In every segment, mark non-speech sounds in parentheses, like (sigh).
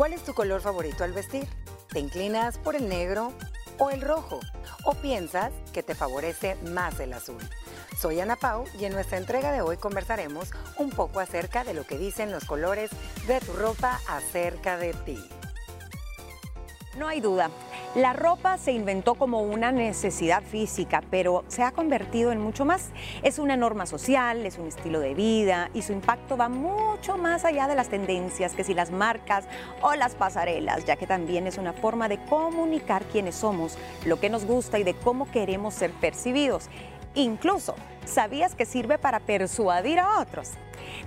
¿Cuál es tu color favorito al vestir? ¿Te inclinas por el negro o el rojo? ¿O piensas que te favorece más el azul? Soy Ana Pau y en nuestra entrega de hoy conversaremos un poco acerca de lo que dicen los colores de tu ropa acerca de ti. No hay duda, la ropa se inventó como una necesidad física, pero se ha convertido en mucho más. Es una norma social, es un estilo de vida y su impacto va mucho más allá de las tendencias que si las marcas o las pasarelas, ya que también es una forma de comunicar quiénes somos, lo que nos gusta y de cómo queremos ser percibidos. Incluso, ¿sabías que sirve para persuadir a otros?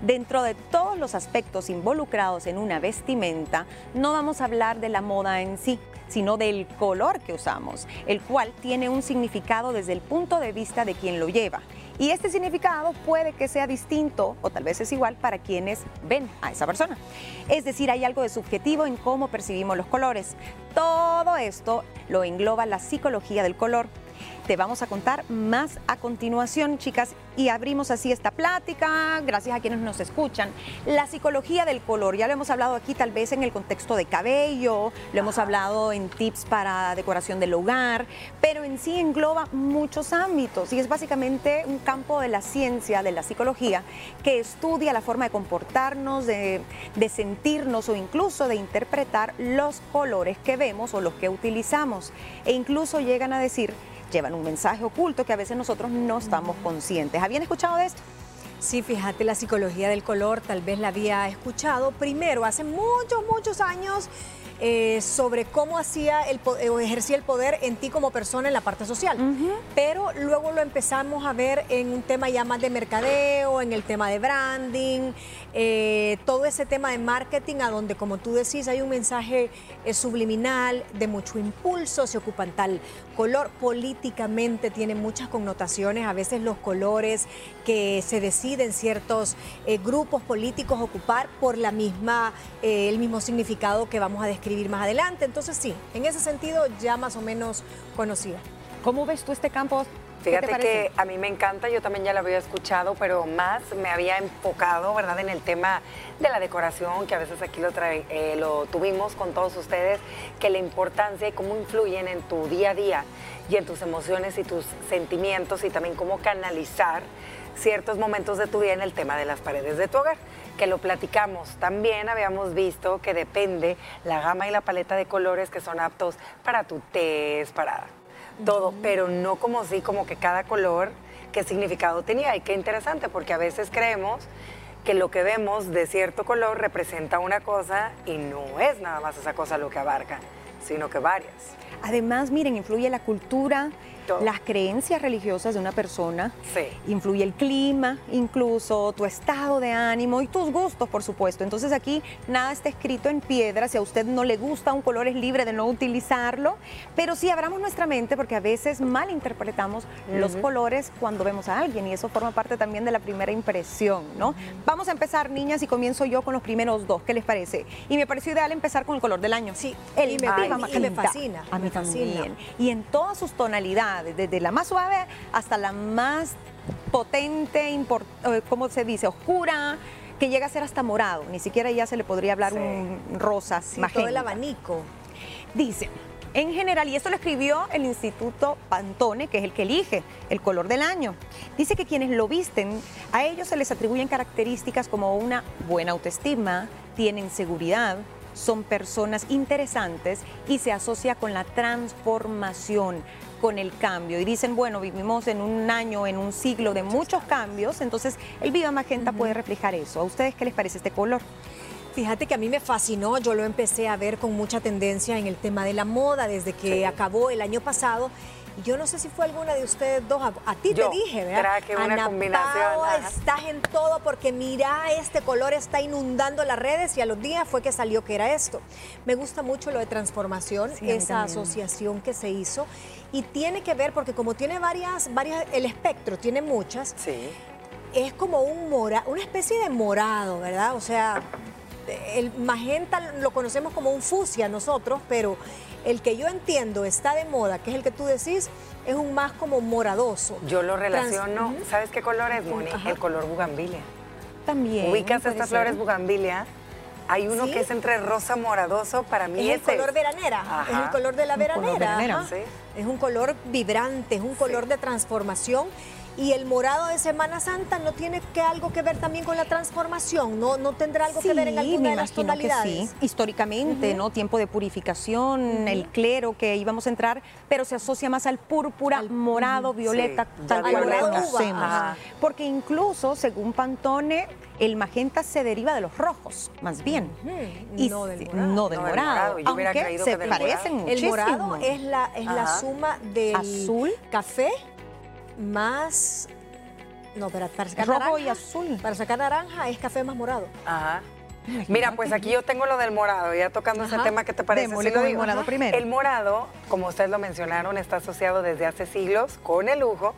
Dentro de todos los aspectos involucrados en una vestimenta, no vamos a hablar de la moda en sí, sino del color que usamos, el cual tiene un significado desde el punto de vista de quien lo lleva. Y este significado puede que sea distinto o tal vez es igual para quienes ven a esa persona. Es decir, hay algo de subjetivo en cómo percibimos los colores. Todo esto lo engloba la psicología del color te vamos a contar más a continuación, chicas, y abrimos así esta plática, gracias a quienes nos escuchan. La psicología del color, ya lo hemos hablado aquí tal vez en el contexto de cabello, lo hemos hablado en tips para decoración del hogar, pero en sí engloba muchos ámbitos y es básicamente un campo de la ciencia, de la psicología, que estudia la forma de comportarnos, de, de sentirnos o incluso de interpretar los colores que vemos o los que utilizamos. E incluso llegan a decir llevan un mensaje oculto que a veces nosotros no estamos conscientes. ¿Habían escuchado de esto? Sí, fíjate, la psicología del color tal vez la había escuchado primero, hace muchos, muchos años eh, sobre cómo hacía el, o ejercía el poder en ti como persona en la parte social. Pero luego lo empezamos a ver en un tema ya más de mercadeo, en el tema de branding, eh, todo ese tema de marketing, a donde, como tú decís, hay un mensaje eh, subliminal de mucho impulso, se ocupan tal color, políticamente tiene muchas connotaciones, a veces los colores que se deciden ciertos grupos políticos ocupar por la misma, el mismo significado que vamos a describir escribir más adelante. Entonces sí, en ese sentido ya más o menos conocida. ¿Cómo ves tú este campo? Fíjate que a mí me encanta, yo también ya lo había escuchado, pero más me había enfocado, ¿verdad?, en el tema de la decoración, que a veces aquí lo, eh, lo tuvimos con todos ustedes, que la importancia y cómo influyen en tu día a día y en tus emociones y tus sentimientos y también cómo canalizar ciertos momentos de tu vida en el tema de las paredes de tu hogar que lo platicamos. También habíamos visto que depende la gama y la paleta de colores que son aptos para tu test, para todo, pero no como si, como que cada color, qué significado tenía. Y qué interesante, porque a veces creemos que lo que vemos de cierto color representa una cosa y no es nada más esa cosa lo que abarca, sino que varias. Además, miren, influye la cultura, las creencias religiosas de una persona, influye el clima, incluso tu estado de ánimo y tus gustos, por supuesto. Entonces aquí nada está escrito en piedra, si a usted no le gusta un color es libre de no utilizarlo, pero sí abramos nuestra mente porque a veces malinterpretamos los colores cuando vemos a alguien y eso forma parte también de la primera impresión, ¿no? Vamos a empezar, niñas, y comienzo yo con los primeros dos, ¿qué les parece? Y me pareció ideal empezar con el color del año. Sí, el y me, me fascina. A mí también. Y en todas sus tonalidades desde la más suave hasta la más potente, eh, ¿cómo se dice? Oscura, que llega a ser hasta morado. Ni siquiera ya se le podría hablar un rosa, sí, todo el abanico. Dice, en general, y esto lo escribió el Instituto Pantone, que es el que elige el color del año. Dice que quienes lo visten, a ellos se les atribuyen características como una buena autoestima, tienen seguridad, son personas interesantes y se asocia con la transformación, con el cambio. Y dicen, bueno, vivimos en un año, en un siglo de muchos cambios, entonces el Viva Magenta puede reflejar eso. ¿A ustedes qué les parece este color? Fíjate que a mí me fascinó, yo lo empecé a ver con mucha tendencia en el tema de la moda desde que acabó el año pasado yo no sé si fue alguna de ustedes dos, a, ti te dije, ¿verdad? Traje una Ana combinación. estás en todo porque mira, este color está inundando las redes y a los días fue que salió que era esto. Me gusta mucho lo de transformación, esa asociación que se hizo y tiene que ver porque como tiene varias, varias, el espectro tiene muchas. Sí. Es como un mora, una especie de morado, ¿verdad? O sea, el magenta lo conocemos como un fusia nosotros, pero el que yo entiendo está de moda, que es el que tú decís, es un más como moradoso. Yo lo relaciono, ¿sabes qué color es, Moni? El color bugambilia. También. Ubicas estas flores bugambilia Hay uno ¿Sí? que es entre rosa moradoso, para mí Es el ese color veranera, Ajá. es el color de la Un color veranera. veranero, ajá. sí. Es un color vibrante, es un color de transformación. Y el morado de Semana Santa no tiene que algo que ver también con la transformación, no, no tendrá algo que ver en alguna me de las imagino que tonalidades. sí. Históricamente, ¿no? Tiempo de purificación, el clero que íbamos a entrar, pero se asocia más al púrpura, morado, violeta, Sí, tal cual lo. Ajá. Porque incluso, según Pantone, el magenta se deriva de los rojos, más bien. Y no del morado. no del No del morado. morado, yo hubiera aunque se parecen morado. El muchísimo. morado es la, es la suma del Azul. café más... No, pero para sacar Rojo naranja, y azul. Para sacar naranja es café más morado. Ajá. Mira, pues aquí yo tengo lo del morado, ya tocando ese tema, ¿qué te parece? Démosle lo el digo? morado primero. El morado, como ustedes lo mencionaron, está asociado desde hace siglos con el lujo,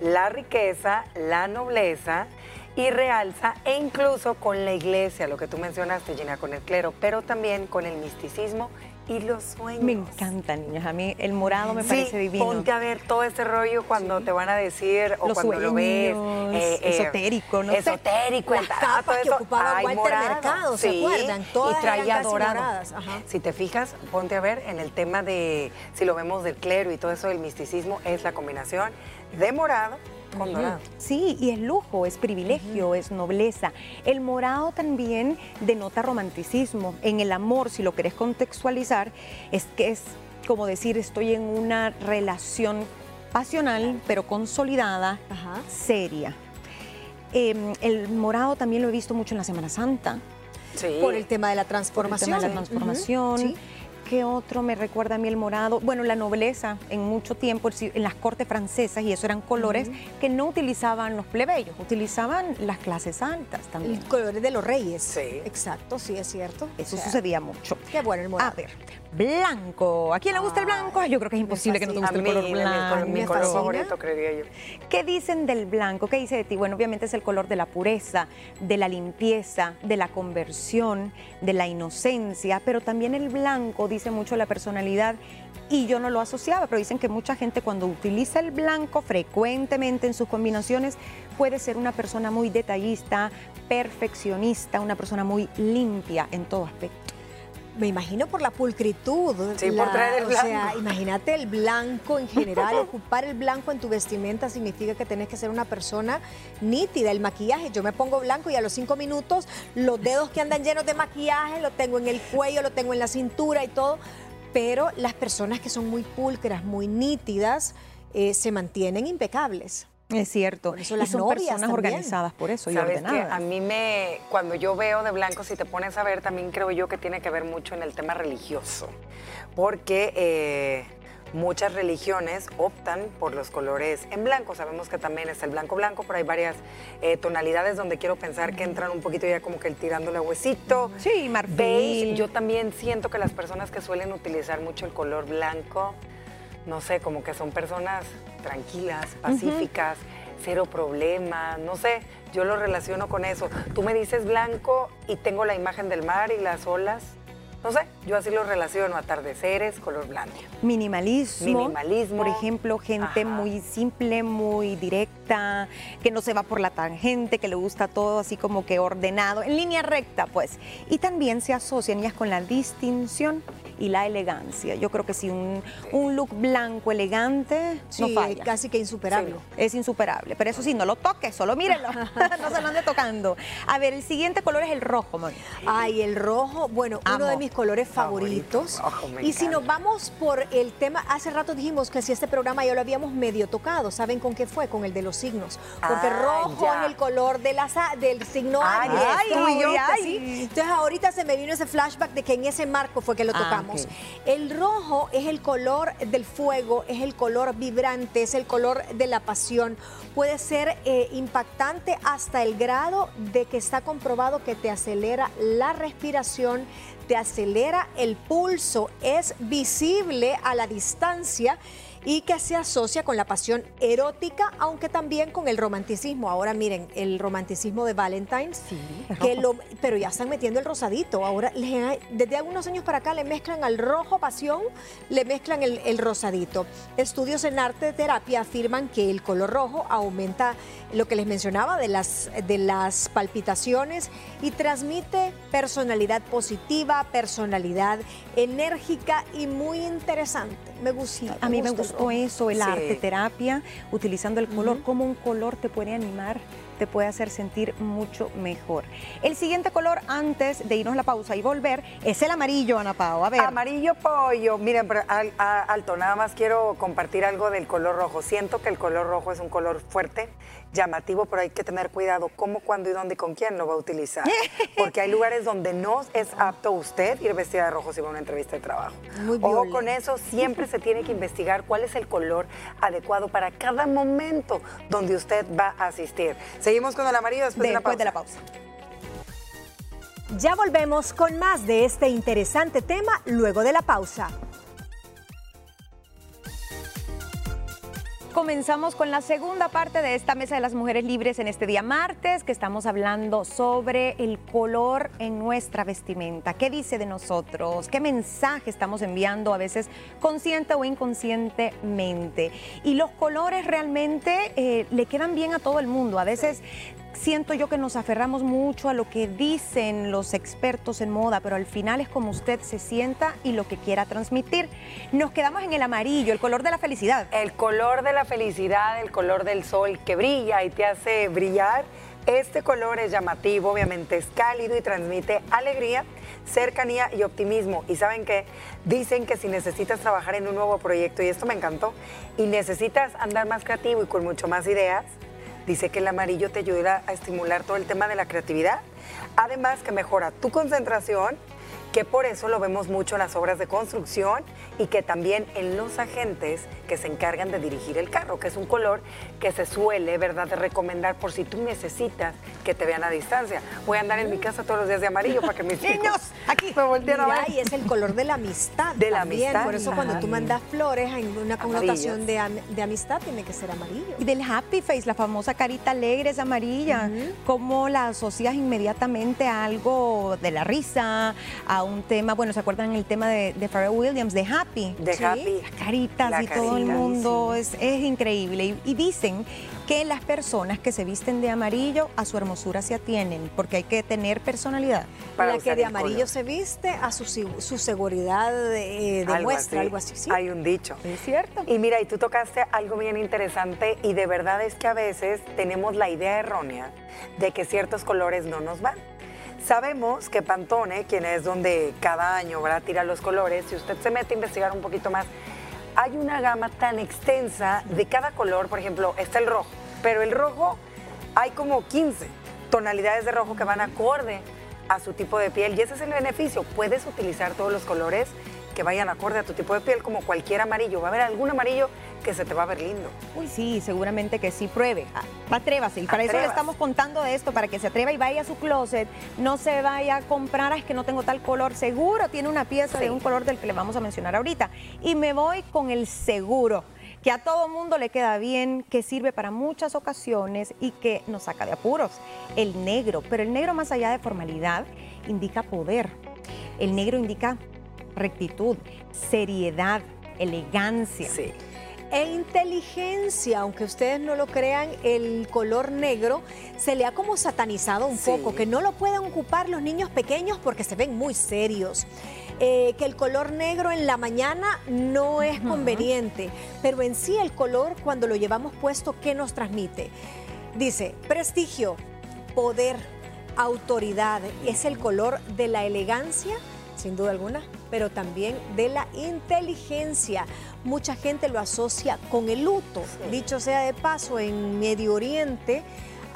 la riqueza, la nobleza y realza e incluso con la iglesia, lo que tú mencionaste, Gina, con el clero, pero también con el misticismo y los sueños. Me encanta, niñas. A mí el morado me Sí, parece divino. ponte a ver todo ese rollo cuando te van a decir o Los cuando lo ves. sueños, esotérico, no. Esotérico, Las capas todo que ocupaba Ay, Walter morado. Mercado, ¿se Sí, acuerdan? Todas y traía eran dorado. ajá. Si te fijas, ponte a ver en el tema de, si lo vemos del clero y todo eso del misticismo, es la combinación de morado Sí, y es lujo, es privilegio, es nobleza. El morado también denota romanticismo. En el amor, si lo querés contextualizar, es que es como decir estoy en una relación pasional, pero consolidada, Ajá. seria. Eh, el morado también lo he visto mucho en la Semana Santa. Sí. Por el tema de la por el transformación. tema de la transformación. Ujú, sí. ¿Qué otro me recuerda a mí el morado? Bueno, la nobleza en mucho tiempo, en las cortes francesas, y eso eran colores que no utilizaban los plebeyos, utilizaban las clases altas también. El color de los reyes. Sí. Exacto, sí, es cierto. Eso O sea, sucedía mucho. Qué bueno el morado. A ver, blanco. ¿A quién le gusta el blanco? Yo creo que es imposible que no te guste el color mi blanco. mi Me color favorito, creería yo. ¿Qué dicen del blanco? ¿Qué dice de ti? Bueno, obviamente es el color de la pureza, de la limpieza, de la conversión, de la inocencia, pero también el blanco dice mucho la personalidad y yo no lo asociaba, pero dicen que mucha gente cuando utiliza el blanco frecuentemente en sus combinaciones puede ser una persona muy detallista, perfeccionista, una persona muy limpia en todo aspecto. Me imagino por la pulcritud. Sí, la- por traer el O sea, blanco. imagínate el blanco en general. (laughs) Ocupar el blanco en tu vestimenta significa que tenés que ser una persona nítida. El maquillaje, yo me pongo blanco y a los cinco minutos los dedos que andan llenos de maquillaje lo tengo en el cuello, lo tengo en la cintura y todo. Pero las personas que son muy pulcras, muy nítidas, eh, se mantienen impecables. Es cierto. Por eso y las son novias personas también. organizadas por eso y que ordenadas. a mí me, cuando yo veo de blanco, si te pones a ver, también creo yo que tiene que ver mucho en el tema religioso, porque eh, muchas religiones optan por los colores en blanco. Sabemos que también es el blanco blanco, pero hay varias eh, tonalidades donde quiero pensar que entran un poquito ya como que el tirándole a huesito. Sí, marfil. Beige. Yo también siento que las personas que suelen utilizar mucho el color blanco, no sé, como que son personas tranquilas, pacíficas, cero problemas, no sé, yo lo relaciono con eso. Tú me dices blanco y tengo la imagen del mar y las olas. No sé, yo así lo relaciono, atardeceres, color blanco. Minimalismo. Minimalismo. Por ejemplo, gente Ajá. muy simple, muy directa, que no se va por la tangente, que le gusta todo así como que ordenado, en línea recta, pues. Y también se asocian ellas con la distinción y la elegancia. Yo creo que si un, un look blanco elegante Sí, no falla. casi que insuperable. Sí. Es insuperable, pero eso sí, no lo toques, solo mírenlo, (laughs) (laughs) no se lo ande tocando. A ver, el siguiente color es el rojo, Moni. Ay, el rojo, bueno, uno de mis colores favoritos. Favorito, y si nos vamos por el tema, hace rato dijimos que si este programa ya lo habíamos medio tocado, ¿saben con qué fue? Con el de los signos. Porque Ah, rojo ya. es el color de la, del signo Ay, Aries. ay, ay. sí. Entonces ahorita se me vino ese flashback de que en ese marco fue que lo Ah, tocamos. El rojo es el color del fuego, es el color vibrante, es el color de la pasión. Puede ser eh, impactante hasta el grado de que está comprobado que te acelera la respiración, te acelera el pulso, es visible a la distancia y que se asocia con la pasión erótica, aunque también con el romanticismo. Ahora miren, el romanticismo de Valentine's, que lo, pero ya están metiendo el rosadito. Ahora, desde algunos años para acá le mezclan al rojo pasión, le mezclan el, el rosadito. Estudios en arte de terapia afirman que el color rojo aumenta lo que les mencionaba de las, de las palpitaciones y transmite personalidad positiva, personalidad enérgica y muy interesante. Me gusta. a mí me gustó eso, el arte terapia, utilizando el color, como un color te puede animar te puede hacer sentir mucho mejor. El siguiente color antes de irnos a la pausa y volver es el amarillo, Ana Pao. A ver. Amarillo pollo. Miren, pero alto, nada más quiero compartir algo del color rojo. Siento que el color rojo es un color fuerte, llamativo, pero hay que tener cuidado cómo, cuándo y dónde y con quién lo va a utilizar. (laughs) Porque hay lugares donde no es apto usted ir vestida de rojo si va a una entrevista de trabajo. Muy Ojo con eso, siempre se tiene que investigar cuál es el color adecuado para cada momento donde usted va a asistir. Seguimos con el amarillo después, de, la pausa. de la pausa. Ya volvemos con más de este interesante tema luego de la pausa. Comenzamos con la segunda parte de esta Mesa de las Mujeres Libres en este día martes, que estamos hablando sobre el color en nuestra vestimenta. ¿Qué dice de nosotros? ¿Qué mensaje estamos enviando a veces consciente o inconscientemente? Y los colores realmente eh, le quedan bien a todo el mundo. A veces siento yo que nos aferramos mucho a lo que dicen los expertos en moda, pero al final es como usted se sienta y lo que quiera transmitir. Nos quedamos en el amarillo, el color de la felicidad. El color de la felicidad, el color del sol que brilla y te hace brillar. Este color es llamativo, obviamente es cálido y transmite alegría, cercanía y optimismo. Y saben qué? Dicen que si necesitas trabajar en un nuevo proyecto, y esto me encantó, y necesitas andar más creativo y con mucho más ideas, Dice que el amarillo te ayuda a estimular todo el tema de la creatividad. Además que mejora tu concentración que por eso lo vemos mucho en las obras de construcción y que también en los agentes que se encargan de dirigir el carro, que es un color que se suele, ¿verdad?, de recomendar por si tú necesitas que te vean a distancia. Voy a andar en mi casa todos los días de amarillo para que mis (laughs) niños aquí me volteen a ver. Y es el color de la amistad. De la amistad. Por eso cuando tú mandas flores en una connotación de, amistad tiene que ser amarillo. Y del happy face, la famosa carita alegre es amarilla. ¿Cómo la asocias inmediatamente a algo de la risa, a un tema, bueno, ¿se acuerdan el tema de, de Pharrell Williams, de Happy? De Happy. Las caritas y todo el mundo, es, es, increíble. Y, dicen que las personas que se visten de amarillo a su hermosura se atienen, porque hay que tener personalidad. Para la que de amarillo se viste a su, su seguridad de, demuestra, algo así. ¿sí? Hay un dicho. Es cierto. Y mira, y tú tocaste algo bien interesante y de verdad es que a veces tenemos la idea errónea de que ciertos colores no nos van. Sabemos que Pantone, quien es donde cada año ¿verdad? tira los colores, si usted se mete a investigar un poquito más, hay una gama tan extensa de cada color, por ejemplo, está el rojo, pero el rojo hay como 15 tonalidades de rojo que van acorde a su tipo de piel y ese es el beneficio, puedes utilizar todos los colores que vayan acorde a tu tipo de piel, como cualquier amarillo. Va a haber algún amarillo que se te va a ver lindo. Uy, sí, seguramente que sí, pruebe. Ah, atrévase. Y para eso le estamos contando de esto, para que se atreva y vaya a su closet. No se vaya a comprar, es que no tengo tal color. Seguro tiene una pieza de un color del que le vamos a mencionar ahorita. Y me voy con el seguro que a todo mundo le queda bien, que sirve para muchas ocasiones y que nos saca de apuros. El negro, pero el negro más allá de formalidad indica poder. El negro indica rectitud, seriedad, elegancia. Sí. E inteligencia, aunque ustedes no lo crean, el color negro se le ha como satanizado un poco, que no lo pueden ocupar los niños pequeños porque se ven muy serios. Eh, que el color negro en la mañana no es conveniente, pero en sí el color cuando lo llevamos puesto, ¿qué nos transmite? Dice, prestigio, poder, autoridad, es el color de la elegancia, sin duda alguna, pero también de la inteligencia. Mucha gente lo asocia con el luto. Dicho sea de paso, en Medio Oriente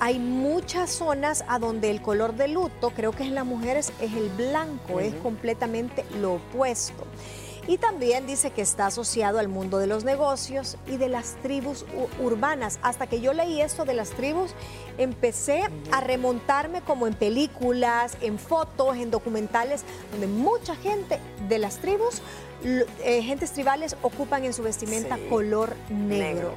hay muchas zonas a donde el color de luto, creo que en las mujeres es el blanco, es completamente lo opuesto. Y también dice que está asociado al mundo de los negocios y de las tribus urbanas. Hasta que yo leí esto de las tribus, empecé a remontarme como en películas, en fotos, en documentales, donde mucha gente de las tribus eh, gentes tribales ocupan en su vestimenta color negro.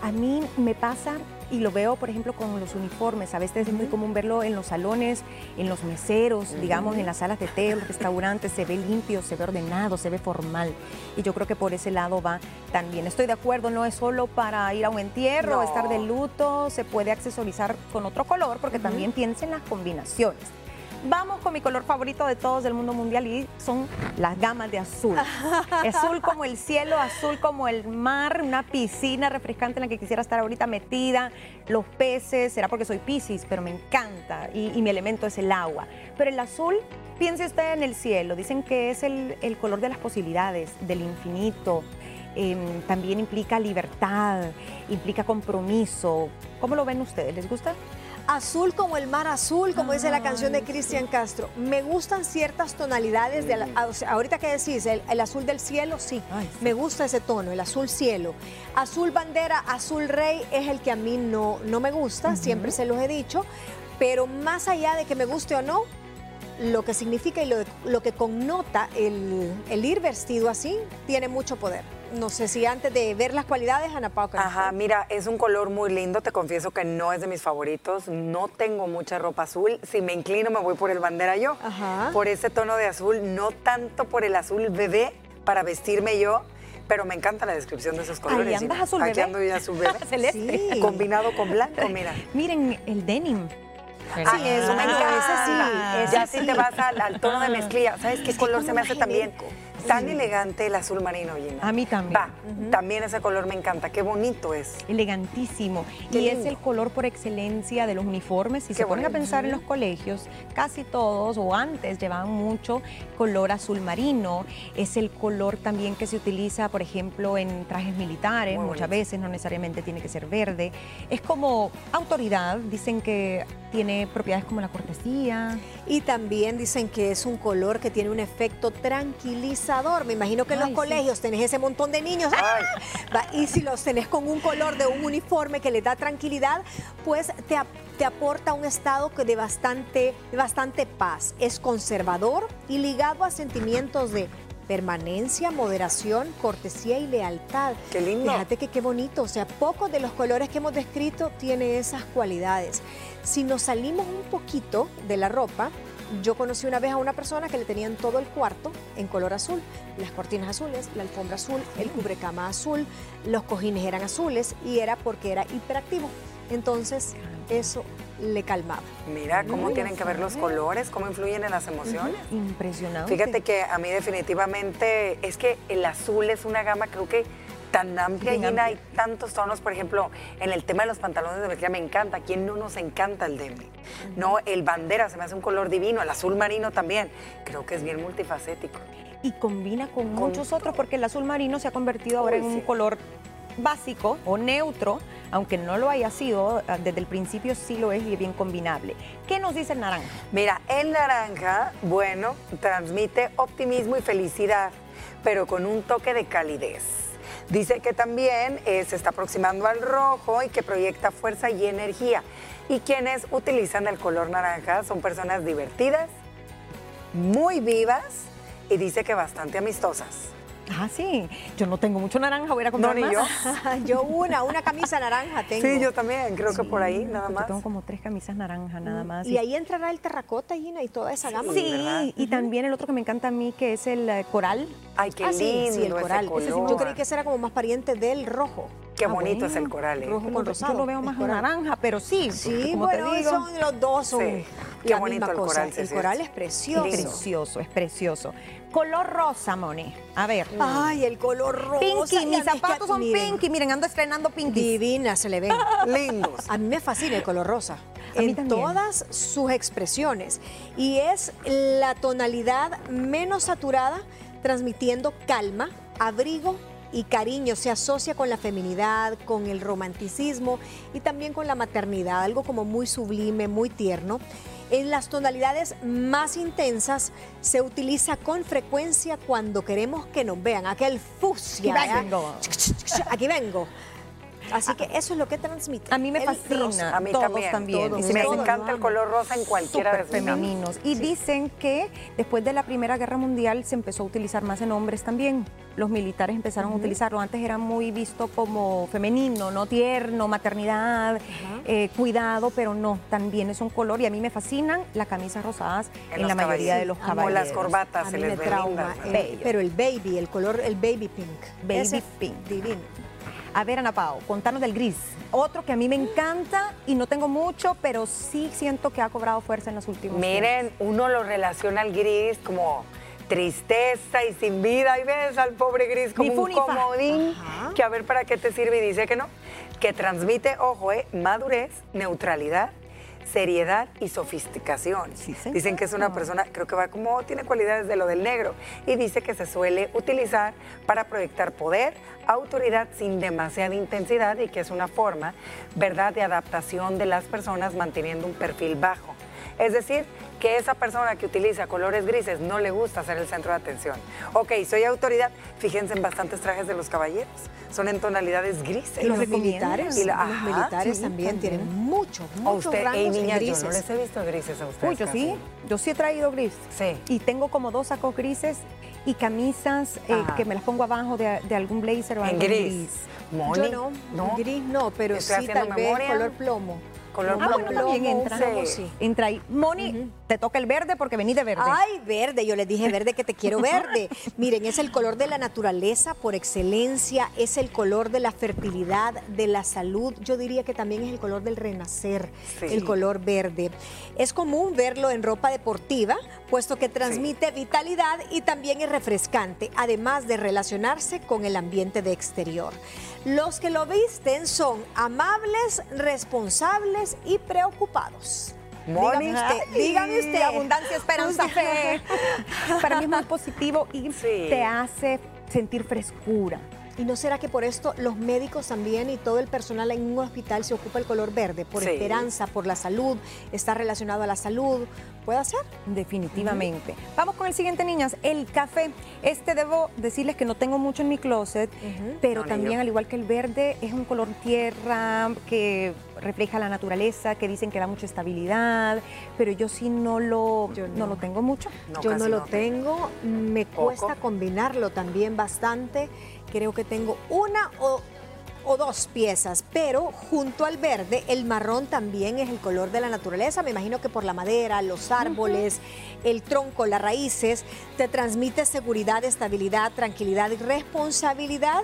A mí me pasa y lo veo, por ejemplo, con los uniformes. A veces es muy común verlo en los salones, en los meseros, digamos, en las salas de té, en los restaurantes. Se ve limpio, se ve ordenado, se ve formal. Y yo creo que por ese lado va también. Estoy de acuerdo, no es solo para ir a un entierro, estar de luto, se puede accesorizar con otro color, porque también piensa en las combinaciones. Vamos con mi color favorito de todos del mundo mundial y son las gamas de azul. (laughs) azul como el cielo, azul como el mar, una piscina refrescante en la que quisiera estar ahorita metida, los peces, será porque soy piscis, pero me encanta y, mi elemento es el agua. Pero el azul, piense usted en el cielo, dicen que es el, color de las posibilidades, del infinito. Em, también implica libertad, implica compromiso. ¿Cómo lo ven ustedes? ¿Les gusta? Azul como el mar azul, como dice la canción de Cristian Castro. Me gustan ciertas tonalidades. De ahorita que decís, el, azul del cielo, sí. Me gusta ese tono, el azul cielo. Azul bandera, azul rey es el que a mí no, no me gusta, siempre se los he dicho. Pero más allá de que me guste o no, lo que significa y lo, que connota el, ir vestido así tiene mucho poder. No sé si antes de ver las cualidades, Ana Pau. Ajá, mira, es un color muy lindo, te confieso que no es de mis favoritos, no tengo mucha ropa azul, si me inclino me voy por el bandera yo, Ajá. por ese tono de azul, no tanto por el azul bebé para vestirme yo, pero me encanta la descripción de esos colores. Ahí andas azul Aquí bebé. ando yo azul bebé. (laughs) Celeste. Combinado con blanco, mira. (laughs) Miren, el denim. Sí, eso me encanta. Ese sí. ya si te vas al, tono de mezclilla. ¿Sabes qué color se me hace también? Tan elegante el azul marino, Gina. A mí también. Va, también ese color me encanta. Qué bonito es. Elegantísimo. y es el color por excelencia de los uniformes. Si se ponen a pensar en los colegios, casi todos o antes llevaban mucho color azul marino. Es el color también que se utiliza, por ejemplo, en trajes militares. Muchas veces no necesariamente tiene que ser verde. Es como autoridad. Dicen que tiene propiedades como la cortesía. Y también dicen que es un color que tiene un efecto tranquilizador. Me imagino que en los colegios tenés ese montón de niños. ¡ah! (laughs) Y si los tenés con un color de un uniforme que les da tranquilidad, pues te, te aporta un estado de bastante, de bastante paz. Es conservador y ligado a sentimientos de permanencia, moderación, cortesía y lealtad. Qué lindo. Fíjate que qué bonito, o sea, pocos de los colores que hemos descrito tiene esas cualidades. Si nos salimos un poquito de la ropa, yo conocí una vez a una persona que le tenían todo el cuarto en color azul, las cortinas azules, la alfombra azul, el cubrecama azul, los cojines eran azules y era porque era hiperactivo. Entonces, eso le calmaba. Mira cómo tienen que ver los colores, cómo influyen en las emociones. Impresionante. Fíjate que a mí definitivamente es que el azul es una gama, creo que tan amplia, y hay tantos tonos, por ejemplo, en el tema de los pantalones de mezclilla me encanta, ¿a quién no nos encanta el demi? No, el bandera se me hace un color divino, el azul marino también, creo que es bien multifacético. Y combina con, muchos otros, porque el azul marino se ha convertido ahora en un color básico o neutro, aunque no lo haya sido, ah, desde el principio sí lo es y es bien combinable. ¿Qué nos dice el naranja? Mira, el naranja, bueno, transmite optimismo y felicidad, pero con un toque de calidez. Dice que también eh, se está aproximando al rojo y que proyecta fuerza y energía. Y quienes utilizan el color naranja son personas divertidas, muy vivas y dice que bastante amistosas. Ah, sí. Yo no tengo mucho naranja, voy a comprar no, más. yo. (laughs) yo una, una camisa naranja tengo. Sí, yo también, creo que por ahí nada más. Yo tengo como tres camisas naranja nada mm, más. Y, ahí entrará el terracota, Gina, y toda esa gama. Sí, y también el otro que me encanta a mí, que es el eh, coral. Ay, qué ah, lindo sí, el coral. yo creí que ese era como más pariente del rojo. Qué ah, bonito es el coral. ¿eh? Rojo con rosado. Yo lo veo más naranja, pero sí. Sí, como bueno, te digo, son los dos son Qué bonito el coral. El coral es precioso. Es precioso, es precioso. Color rosa, Moni. A ver. Ay, el color rosa. Pinky, mis zapatos son pinky. Miren, ando estrenando pinky. Divina, se le ven. (laughs) Lindos. A mí me fascina el color rosa. en todas sus expresiones. Y es la tonalidad menos saturada, transmitiendo calma, abrigo y cariño, se asocia con la feminidad, con el romanticismo y también con la maternidad, algo como muy sublime, muy tierno. En las tonalidades más intensas se utiliza con frecuencia cuando queremos que nos vean, aquel fucsia. Aquí ¿eh? vengo. Aquí vengo. Así que eso es lo que transmite. A mí me fascina. rosa. A mí todos también. también. todos. Me hacen encanta el color rosa en cualquiera de sus femeninos. Y dicen que después de la Primera Guerra Mundial se empezó a utilizar más en hombres también. Los militares empezaron a utilizarlo. Antes era muy visto como femenino, no tierno, maternidad, eh, cuidado, pero no, también es un color. Y a mí me fascinan las camisas rosadas en, la mayoría de los caballeros. Como las corbatas A se mí les trauma. lindas, el- pero el baby, el color, el baby pink. Baby Ese pink. Divino. A ver, Ana Pao, contanos del gris. Otro que a mí me encanta y no tengo mucho, pero sí siento que ha cobrado fuerza en los últimos. Miren, uno lo relaciona al gris como tristeza y sin vida. Y ves al pobre gris como un comodín Ajá. que a ver para qué te sirve y dice que no. Que transmite, ojo, eh, madurez, neutralidad, seriedad y sofisticación. Sí. Dicen que es una persona, creo que va como, tiene cualidades de lo del negro. Y dice que se suele utilizar para proyectar poder, autoridad sin demasiada intensidad y que es una forma, ¿verdad?, de adaptación de las personas manteniendo un perfil bajo. Es decir, que esa persona que utiliza colores grises no le gusta ser el centro de atención. Ok, soy autoridad. Fíjense en bastantes trajes de los caballeros. Son en tonalidades grises. Y los recomiendas? militares, Y la- los ajá, militares sí, también, también. tienen muchos, A muchos usted, rangos en yo no les he visto grises a ustedes. Uy, yo casi. sí, yo sí he traído gris. Sí. Y tengo como dos sacos grises y camisas eh, Ajá. que me las pongo abajo de, de algún blazer o En algo gris. Moni, Yo no, gris no, pero Estoy sí tal vez memoria. color plomo. Color Ah, bueno, también entra. sí. Entra ahí. Moni, te toca el verde porque vení de verde. Ay, verde, yo les dije verde que te quiero verde. (laughs) Miren, es el color de la naturaleza por excelencia, es el color de la fertilidad, de la salud. Yo diría que también es el color del renacer, Sí. el color verde. Es común verlo en ropa deportiva, puesto que transmite vitalidad y también es refrescante, además de relacionarse con el ambiente de exterior. Los que lo visten son amables, responsables y preocupados. Dígame usted, dígame usted. Abundancia, esperanza, fe. (laughs) Para mí es muy positivo y Sí. te hace sentir frescura. ¿Y no será que por esto los médicos también y todo el personal en un hospital se ocupa el color verde? Por Sí. esperanza, por la salud, está relacionado a la salud. ¿Puede ser? Definitivamente. Vamos con el siguiente, niñas. El café. Este debo decirles que no tengo mucho en mi closet, pero No, también, al igual que el verde, es un color tierra que refleja la naturaleza, que dicen que da mucha estabilidad, pero yo sí no lo, Yo no. no. lo tengo mucho. No, Yo no lo tengo, me Poco. cuesta combinarlo también bastante. Creo que tengo una o, o dos piezas, pero junto al verde, el marrón también es el color de la naturaleza. Me imagino que por la madera, los árboles, el tronco, las raíces, te transmite seguridad, estabilidad, tranquilidad y responsabilidad.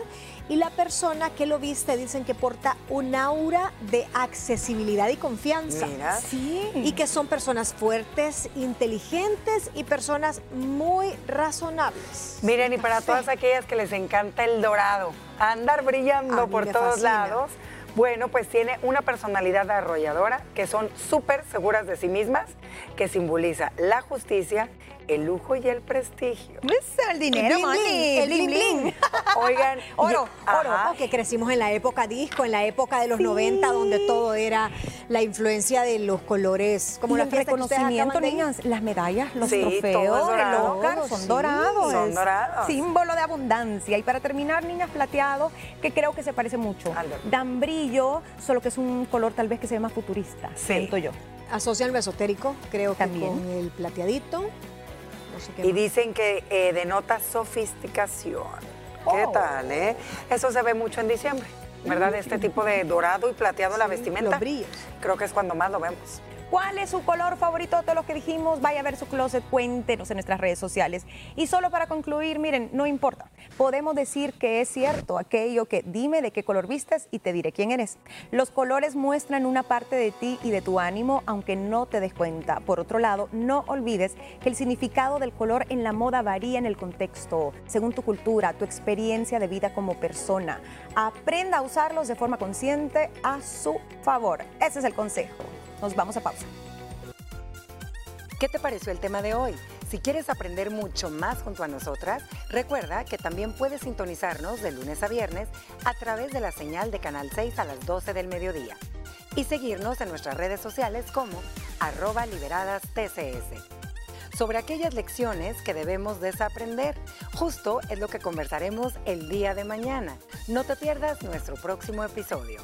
Y la persona que lo viste dicen que porta un aura de accesibilidad y confianza. Mira. Sí. Y que son personas fuertes, inteligentes y personas muy razonables. Miren, y para todas aquellas que les encanta el dorado, andar brillando mí por todos fascina. lados, bueno, pues tiene una personalidad arrolladora, que son súper seguras de sí mismas, que simboliza la justicia, el lujo y el prestigio. Es el dinero, bling, mami. bling, el Bling, bling, bling. (laughs) Oigan, (laughs) Oro, oro. Ajá. Que crecimos en la época disco, en la época de los Sí. 90, donde todo era la influencia de los colores, como y la el fiesta que ustedes reconocimiento, acaban de ir. niñas, las medallas, los Sí, trofeos, el. Oscar, son Sí, dorados. son dorados. Símbolo de abundancia. Y para terminar, niñas, plateado, que creo que se parece mucho. Ándale. Dan brillo, solo que es un color tal vez que se ve más futurista, Sí. siento yo. Asocian lo esotérico, creo que También. con el plateadito. No sé qué Y más. dicen que eh, denota sofisticación. ¿Qué Oh. tal, eh? Eso se ve mucho en diciembre, ¿verdad? Este tipo de dorado y plateado en la vestimenta. los brillos. Creo que es cuando más lo vemos. ¿Cuál es su color favorito de todos los que dijimos? Vaya a ver su closet, cuéntenos en nuestras redes sociales. Y solo para concluir, miren, no importa. Podemos decir que es cierto aquello que dime de qué color vistes y te diré quién eres. Los colores muestran una parte de ti y de tu ánimo, aunque no te des cuenta. Por otro lado, no olvides que el significado del color en la moda varía en el contexto, según tu cultura, tu experiencia de vida como persona. Aprenda a usarlos de forma consciente a su favor. Ese es el consejo. Nos vamos a pausa. ¿Qué te pareció el tema de hoy? Si quieres aprender mucho más junto a nosotras, recuerda que también puedes sintonizarnos de lunes a viernes a través de la señal de Canal 6 a las 12 del mediodía y seguirnos en nuestras redes sociales como arroba liberadas TCS. Sobre aquellas lecciones que debemos desaprender, justo es lo que conversaremos el día de mañana. No te pierdas nuestro próximo episodio.